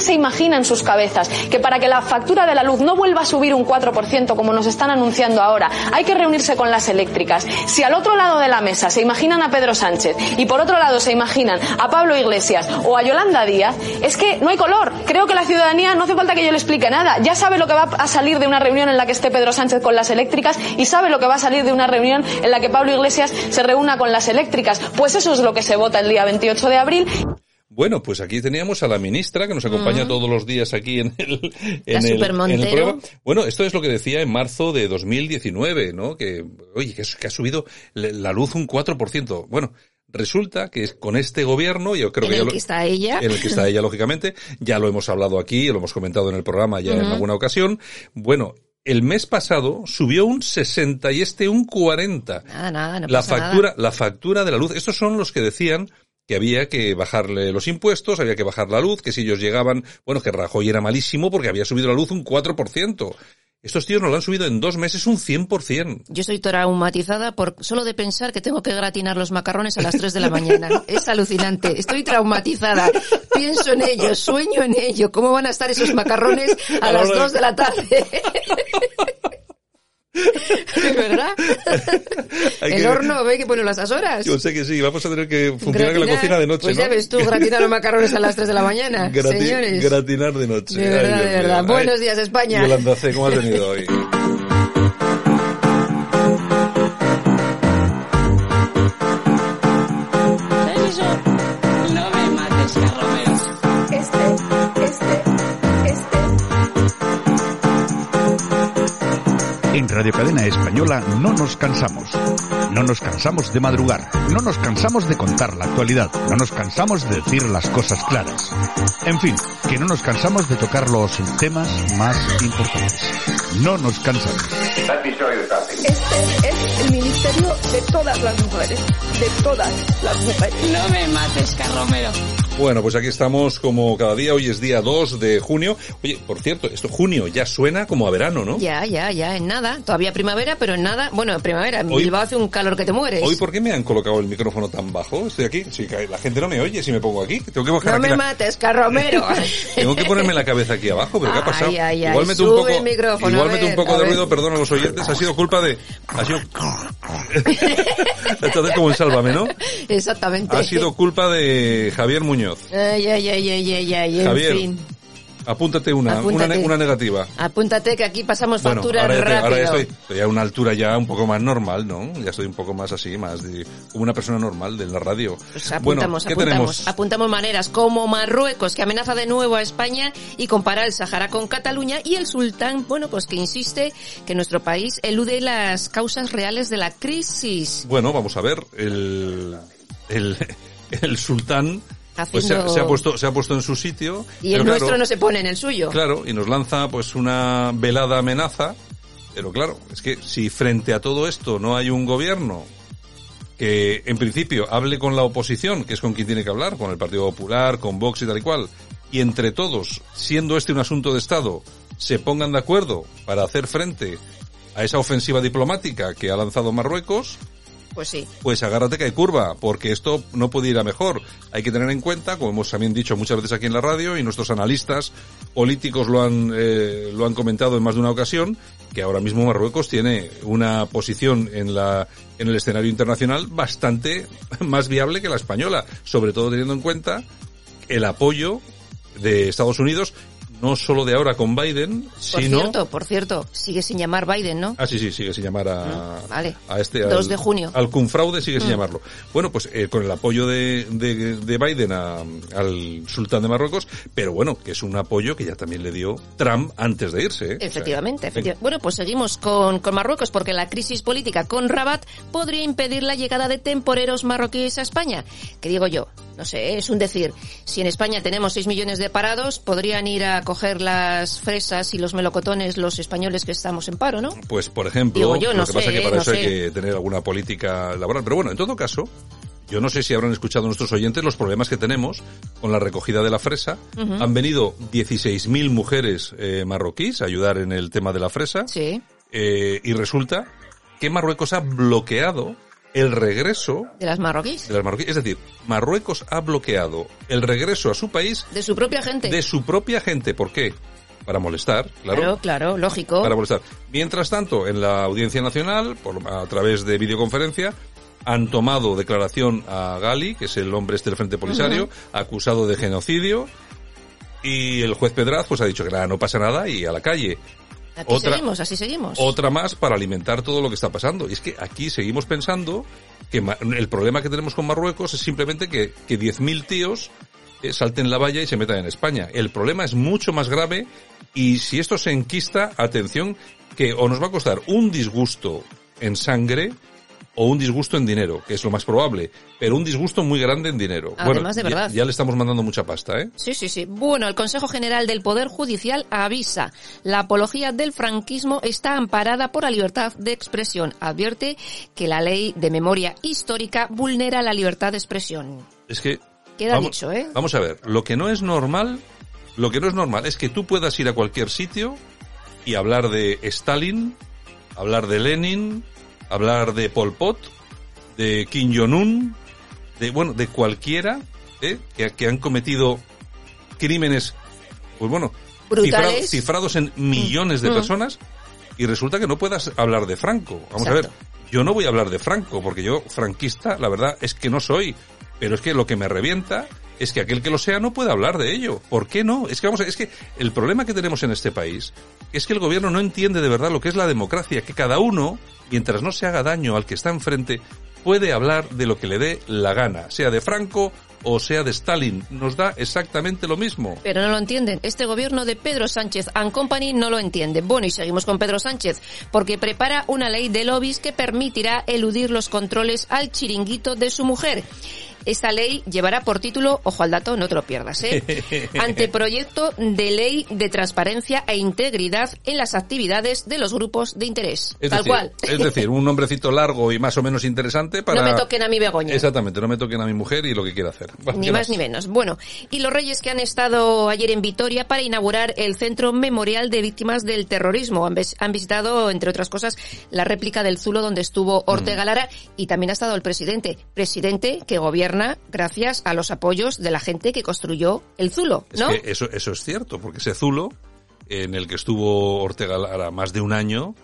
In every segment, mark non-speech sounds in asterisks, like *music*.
Se imagina en sus cabezas que para que la factura de la luz no vuelva a subir un 4% como nos están anunciando ahora, hay que reunirse con las eléctricas. Si al otro lado de la mesa se imaginan a Pedro Sánchez y por otro lado se imaginan a Pablo Iglesias o a Yolanda Díaz, es que no hay color. Creo que la ciudadanía no hace falta que yo le explique nada. Ya sabe lo que va a salir de una reunión en la que esté Pedro Sánchez con las eléctricas y sabe lo que va a salir de una reunión en la que Pablo Iglesias se reúna con las eléctricas. Pues eso es lo que se vota el día 28 de abril. Bueno, pues aquí teníamos a la ministra que nos acompaña todos los días aquí en el, en el, en el programa. Bueno, esto es lo que decía en marzo de 2019, ¿no? Que, oye, que, ha subido la luz un 4%. Bueno, resulta que es- con este gobierno, yo creo En que ya el que está ella. en el que está ella, lógicamente, ya lo hemos hablado aquí, lo hemos comentado en el programa ya en alguna ocasión. Bueno, el mes pasado subió un 60 y este un 40 Nada, nada, no la pasa factura, nada. la factura de la luz. Estos son los que decían que había que bajarle los impuestos, había que bajar la luz, que si ellos llegaban, bueno, que Rajoy era malísimo porque había subido la luz un 4%. Estos tíos nos lo han subido en dos meses un 100%. Yo estoy traumatizada por solo de pensar que tengo que gratinar los macarrones a las 3 de la mañana. *laughs* Es alucinante. Estoy traumatizada. Pienso en ello, sueño en ello. ¿Cómo van a estar esos macarrones a, A la las hora de- 2 de la tarde? *laughs* *laughs* ¿Verdad? *laughs* Hay El que- horno ve que pone las horas. Yo sé que sí, vamos a tener que funcionar en la Gratinar, cocina de noche, Pues ¿no? ya ves tú, gratinar los macarrones a las 3 de la mañana. *laughs* Grati- Señores. Gratinar de noche. De verdad, Ay, de verdad. Buenos días, España. Yolanda C, ¿cómo has venido hoy? Radio Cadena Española no nos cansamos. No nos cansamos de madrugar. No nos cansamos de contar la actualidad. No nos cansamos de decir las cosas claras. En fin, que no nos cansamos de tocar los temas más importantes. No nos cansamos. Este es el ministerio de todas las mujeres. De todas las mujeres. No me mates, Carromero. Bueno, pues aquí estamos como cada día. Hoy es día 2 de junio. Oye, por cierto, esto junio ya suena como a verano, ¿no? Ya, ya, ya, en nada. Todavía primavera, pero en nada. Bueno, en primavera. En Hoy- Bilbao hace un calor que te mueres. Hoy, ¿por qué me han colocado el micrófono tan bajo? Estoy aquí. Que la gente no me oye si me pongo aquí. Tengo que bajar no aquí me la- mates, Carromero. *laughs* Tengo que ponerme la cabeza aquí abajo, pero ¿qué ha pasado? ay, ay, igual mete un poco, igual a mete un poco de ruido, perdón a los oyentes, ha sido culpa de, ha sido, *laughs* entonces como en Sálvame, ¿no? Exactamente. Ha sido culpa de Javier Muñoz. Ay, ay, ay, ay, ay, ay, en Javier, fin. Apúntate una, Apúntate. Una, ne- una negativa. Apúntate que aquí pasamos Bueno, facturas ahora ya, te- rápido. ahora ya estoy, estoy a una altura ya un poco más normal, ¿no? Ya estoy un poco más así, más de, como una persona normal de la radio. Pues bueno, apuntamos, ¿qué apuntamos, tenemos? apuntamos maneras como Marruecos, que amenaza de nuevo a España y compara el Sahara con Cataluña, y el sultán, bueno, pues que insiste que nuestro país elude las causas reales de la crisis. Bueno, vamos a ver, el, el, *laughs* el sultán, pues se, ha- Haciendo- se ha puesto, se ha puesto en su sitio. Y el nuestro claro, no se pone en el suyo. Claro, y nos lanza pues una velada amenaza, pero claro, es que si frente a todo esto no hay un gobierno que en principio hable con la oposición, que es con quien tiene que hablar, con el Partido Popular, con Vox y tal y cual, y entre todos, siendo este un asunto de Estado, se pongan de acuerdo para hacer frente a esa ofensiva diplomática que ha lanzado Marruecos, Pues sí. pues agárrate que hay curva, porque esto no puede ir a mejor. Hay que tener en cuenta, como hemos también dicho muchas veces aquí en la radio, y nuestros analistas políticos lo han, eh, lo han comentado en más de una ocasión, que ahora mismo Marruecos tiene una posición en la, en el escenario internacional bastante *laughs* más viable que la española, sobre todo teniendo en cuenta el apoyo de Estados Unidos no solo de ahora con Biden, Por sino... cierto, por cierto, sigue sin llamar Biden, ¿no? Ah, sí, sí, sigue sin llamar a, Mm, vale. a este... 2 al- de junio. Mm. Al cunfraude sigue sin llamarlo. Bueno, pues eh, con el apoyo de, de, de Biden a- al sultán de Marruecos, pero bueno, que es un apoyo que ya también le dio Trump antes de irse. ¿eh? O sea, Efectivamente, efectivamente. Bueno, pues seguimos con, con Marruecos porque la crisis política con Rabat podría impedir la llegada de temporeros marroquíes a España. Que digo yo, no sé, es un decir, si en España tenemos 6 millones de parados, podrían ir a coger las fresas y los melocotones los españoles que estamos en paro, ¿no? Pues, por ejemplo, Digo yo, no lo que pasa es que para no eso hay que tener alguna política laboral. Pero bueno, en todo caso, yo no sé si habrán escuchado nuestros oyentes los problemas que tenemos con la recogida de la fresa. Han venido 16.000 mujeres eh, marroquíes a ayudar en el tema de la fresa. Sí. Eh, y resulta que Marruecos ha bloqueado el regreso De las marroquíes. de las marroquíes. Es decir, Marruecos ha bloqueado el regreso a su país De su propia gente. de su propia gente. ¿Por qué? Para molestar, claro. Claro, claro, lógico. Para molestar. Mientras tanto, en la Audiencia Nacional, por, a través de videoconferencia, han tomado declaración a Gali, que es el hombre este del Frente Polisario, acusado de genocidio, y el juez Pedraz pues ha dicho que nada, no pasa nada y a la calle. Así otra- seguimos, así seguimos. Otra más para alimentar todo lo que está pasando. Y es que aquí seguimos pensando que el problema que tenemos con Marruecos es simplemente que, que 10.000 tíos eh, salten la valla y se metan en España. El problema es mucho más grave y si esto se enquista, atención, que o nos va a costar un disgusto en sangre o un disgusto en dinero, que es lo más probable, pero un disgusto muy grande en dinero. Además de ya- verdad. Ya, le estamos mandando mucha pasta, ¿eh? Sí, sí, sí. Bueno, el Consejo General del Poder Judicial avisa. La apología del franquismo está amparada por la libertad de expresión. Advierte que la ley de memoria histórica vulnera la libertad de expresión. Es que Queda vamos, dicho, ¿eh? Vamos a ver, lo que no es normal, lo que no es normal es que tú puedas ir a cualquier sitio y hablar de Stalin, hablar de Lenin, hablar de Pol Pot, de Kim Jong-un, de bueno, de cualquiera ¿eh? que, que han cometido crímenes, pues bueno, cifra- cifrados en millones de Mm. personas y resulta que no puedas hablar de Franco. Vamos a ver, yo no voy a hablar de Franco porque yo franquista, la verdad es que no soy, pero es que lo que me revienta es que aquel que lo sea no puede hablar de ello. ¿Por qué no? Es que vamos a, es que el problema que tenemos en este país es que el gobierno no entiende de verdad lo que es la democracia, que cada uno, mientras no se haga daño al que está enfrente, puede hablar de lo que le dé la gana, sea de Franco o sea de Stalin, nos da exactamente lo mismo. Pero no lo entienden. Este gobierno de Pedro Sánchez and Company no lo entiende. Bueno, y seguimos con Pedro Sánchez, porque prepara una ley de lobbies que permitirá eludir los controles al chiringuito de su mujer. Esta ley llevará por título, ojo al dato, no te lo pierdas, ¿eh? *laughs* Anteproyecto de ley de transparencia e integridad en las actividades de los grupos de interés. Es Tal decir, cual. Es decir, un nombrecito largo y más o menos interesante para... No me toquen a mi Begoña. Exactamente, no me toquen a mi mujer y lo que quiera hacer. Bueno, Ni ¿qué más ni menos. Bueno, y los reyes que han estado ayer en Vitoria para inaugurar el Centro Memorial de Víctimas del Terrorismo. Han, vis- han visitado, entre otras cosas, la réplica del Zulo donde estuvo Ortega Lara y también ha estado el presidente. Presidente que gobierna gracias a los apoyos de la gente que construyó el Zulo, Es ¿no? que eso, eso es cierto, porque ese Zulo, en el que estuvo Ortega Lara más de un año,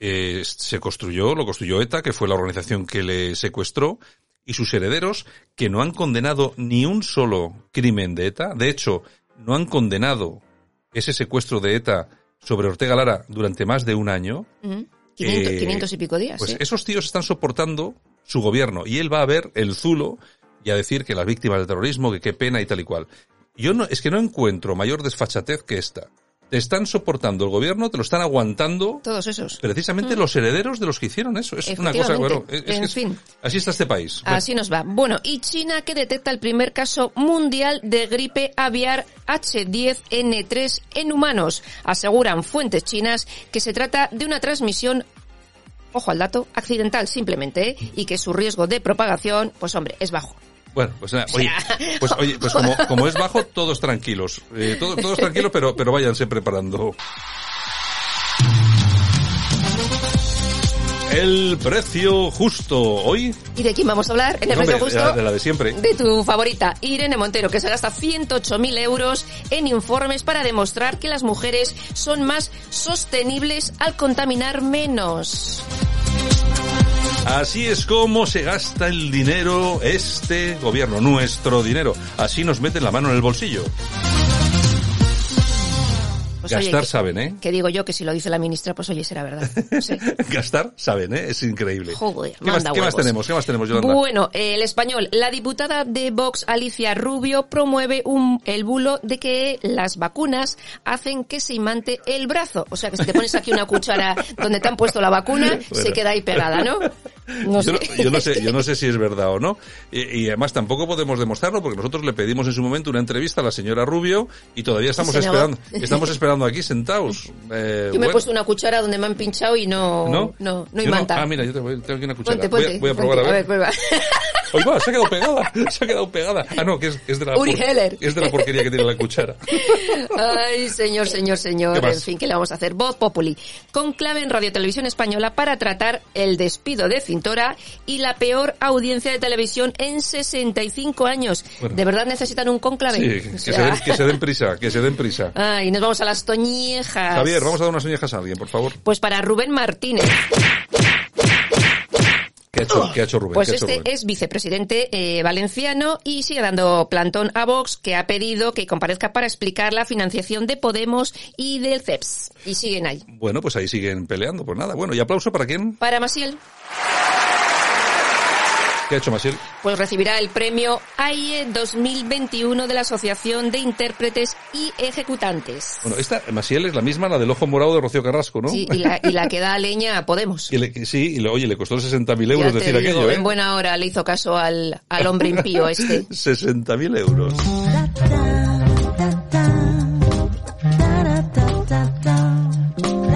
eh, se construyó, lo construyó ETA, que fue la organización que le secuestró, y sus herederos, que no han condenado ni un solo crimen de ETA, de hecho, no han condenado ese secuestro de ETA sobre Ortega Lara durante más de un año. 500, eh, 500 y pico días. pues esos tíos están soportando su gobierno y él va a ver el Zulo y a decir que las víctimas del terrorismo, que qué pena y tal y cual. Yo no, es que no encuentro mayor desfachatez que esta. Te están soportando el gobierno, te lo están aguantando Todos esos. precisamente los herederos de los que hicieron eso. Es una cosa, bueno, es, En es- fin. así está este país. Bueno, Así nos va. Bueno, y China que detecta el primer caso mundial de gripe aviar H10N3 en humanos. Aseguran fuentes chinas que se trata de una transmisión, ojo al dato, accidental simplemente, ¿eh? y que su riesgo de propagación, pues hombre, es bajo. Bueno, pues nada, oye, *laughs* pues, oye, pues como, como es bajo, todos tranquilos. Eh, todo- todos *laughs* tranquilos, pero, pero váyanse preparando. El precio justo. Hoy, ¿Y de quién vamos a hablar? En el hombre, precio de la- justo. de la de siempre. De tu favorita, Irene Montero, que se gasta 108.000 euros en informes para demostrar que las mujeres son más sostenibles al contaminar menos. Así es como se gasta el dinero este gobierno, nuestro dinero. Así nos meten la mano en el bolsillo. Pues Gastar saben, ¿eh? Que digo yo que si lo dice la ministra, pues oye, será verdad. No sé. *laughs* Gastar saben, ¿eh? Es increíble. Joder, ¿Qué, más, qué tenemos? ¿Qué más tenemos, Yolanda? Bueno, el español. La diputada de Vox, Alicia Rubio, promueve un, el bulo de que las vacunas hacen que se imante el brazo. O sea, que si te pones aquí una cuchara *laughs* donde te han puesto la vacuna, se queda ahí pegada, ¿no? No yo, no, yo no sé, yo no sé si es verdad o no. Y, y además tampoco podemos demostrarlo porque nosotros le pedimos en su momento una entrevista a la señora Rubio y todavía estamos esperando, estamos esperando aquí sentados. *laughs* Eh, Yo me he bueno, puesto una cuchara donde me han pinchado y no, ¿No? no, no Yo imanta. Ah, mira, yo tengo aquí una cuchara. Ponte, Voy a- ponte. voy, a, probar a ponte. ver. *laughs* Oye, va, se ha quedado pegada, se ha quedado pegada. Ah, no, que es, es de la Uri Geller. es de la porquería que tiene la cuchara. Ay, señor, señor, señor. En fin, ¿qué le vamos a hacer? Voz Populi. Con clave en Radio Televisión Española para tratar el despido de Cintora y la peor audiencia de televisión en 65 años. Bueno. ¿De verdad necesitan un conclave? Sí, O que, se den, que se den prisa, que se den prisa. Ay, nos vamos a las toñejas. Javier, vamos a dar unas uñejas a alguien, por favor. Pues para Rubén Martínez. ¿Qué ha hecho, qué ha hecho Rubén? Pues ¿Qué ha hecho este Rubén? es vicepresidente eh, valenciano y sigue dando plantón a Vox, que ha pedido que comparezca para explicar la financiación de Podemos y del CEPS. Y siguen ahí. Bueno, pues ahí siguen peleando, pues nada. Bueno, ¿y aplauso para quién? Para Masiel, ¿Qué ha hecho Masiel? pues recibirá el premio AIE 2021 de la Asociación de Intérpretes y Ejecutantes. Bueno, esta, Masiel es la misma, la del ojo morado de Rocío Carrasco, ¿no? Sí, y la, y la que da leña a Podemos. Y le- sí, y le- oye, le costó 60.000 Ya euros decir digo, aquello, ¿eh? en buena hora le hizo caso al, al hombre impío este. *laughs* 60.000 euros.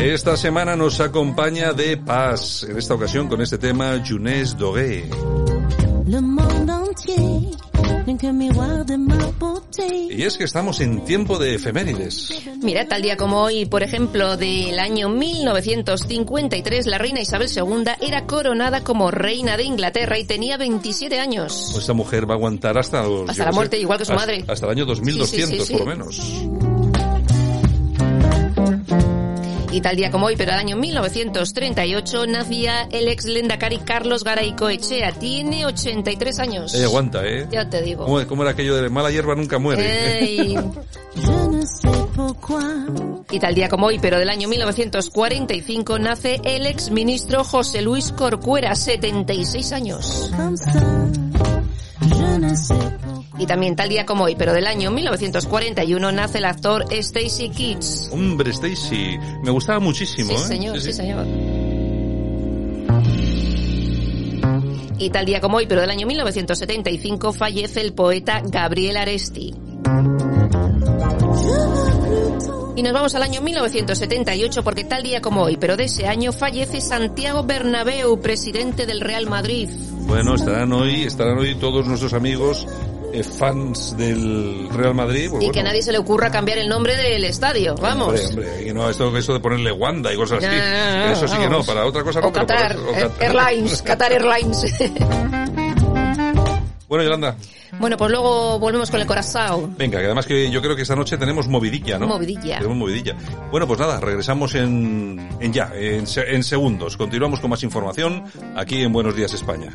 Esta semana nos acompaña de Paz, en esta ocasión con este tema Junès Doré. Y es que estamos en tiempo de efemérides. Mira, tal día como hoy, por ejemplo, del año 1953, la reina Isabel II era coronada como reina de Inglaterra y tenía 27 años. Esta mujer va a aguantar hasta los, Hasta la sé, muerte, igual que su hasta- madre. Hasta el año 2200, Sí, sí, sí, por lo menos. Y tal día como hoy, pero el año 1938, nacía el ex lendakari Carlos Garay Coechea. Tiene 83 años. Eh, aguanta, ¿eh? Ya te digo. ¿Cómo, cómo era aquello de mala hierba nunca muere? Ey. *laughs* Y tal día como hoy, pero del año 1945, nace el ex ministro José Luis Corcuera, 76 años. Y también tal día como hoy, pero del año 1941, nace el actor Stacy Keats. Hombre, Stacy, me gustaba muchísimo, Sí, ¿eh? señor, sí, señor. Y tal día como hoy, pero del año 1975, fallece el poeta Gabriel Aresti. Y nos vamos al año 1978 porque tal día como hoy, pero de ese año fallece Santiago Bernabéu, presidente del Real Madrid. Bueno, estarán hoy, estarán hoy todos nuestros amigos eh, fans del Real Madrid. pues Y bueno. que a nadie se le ocurra cambiar el nombre del estadio, vamos. Hombre, hombre, que no, esto, eso de ponerle Wanda y cosas así. No, no, eso sí que no, vamos. para otra cosa no. O pero Qatar, eso- o eh, Qatar. Airlines, *laughs* Qatar Airlines. Bueno, Yolanda, bueno, pues luego volvemos con el corazón. venga, que además que yo creo que esta noche tenemos movidilla, ¿no? Movidilla. Tenemos movidilla. Bueno, pues nada, regresamos en, en ya, en, en segundos. Continuamos con más información aquí en Buenos Días España.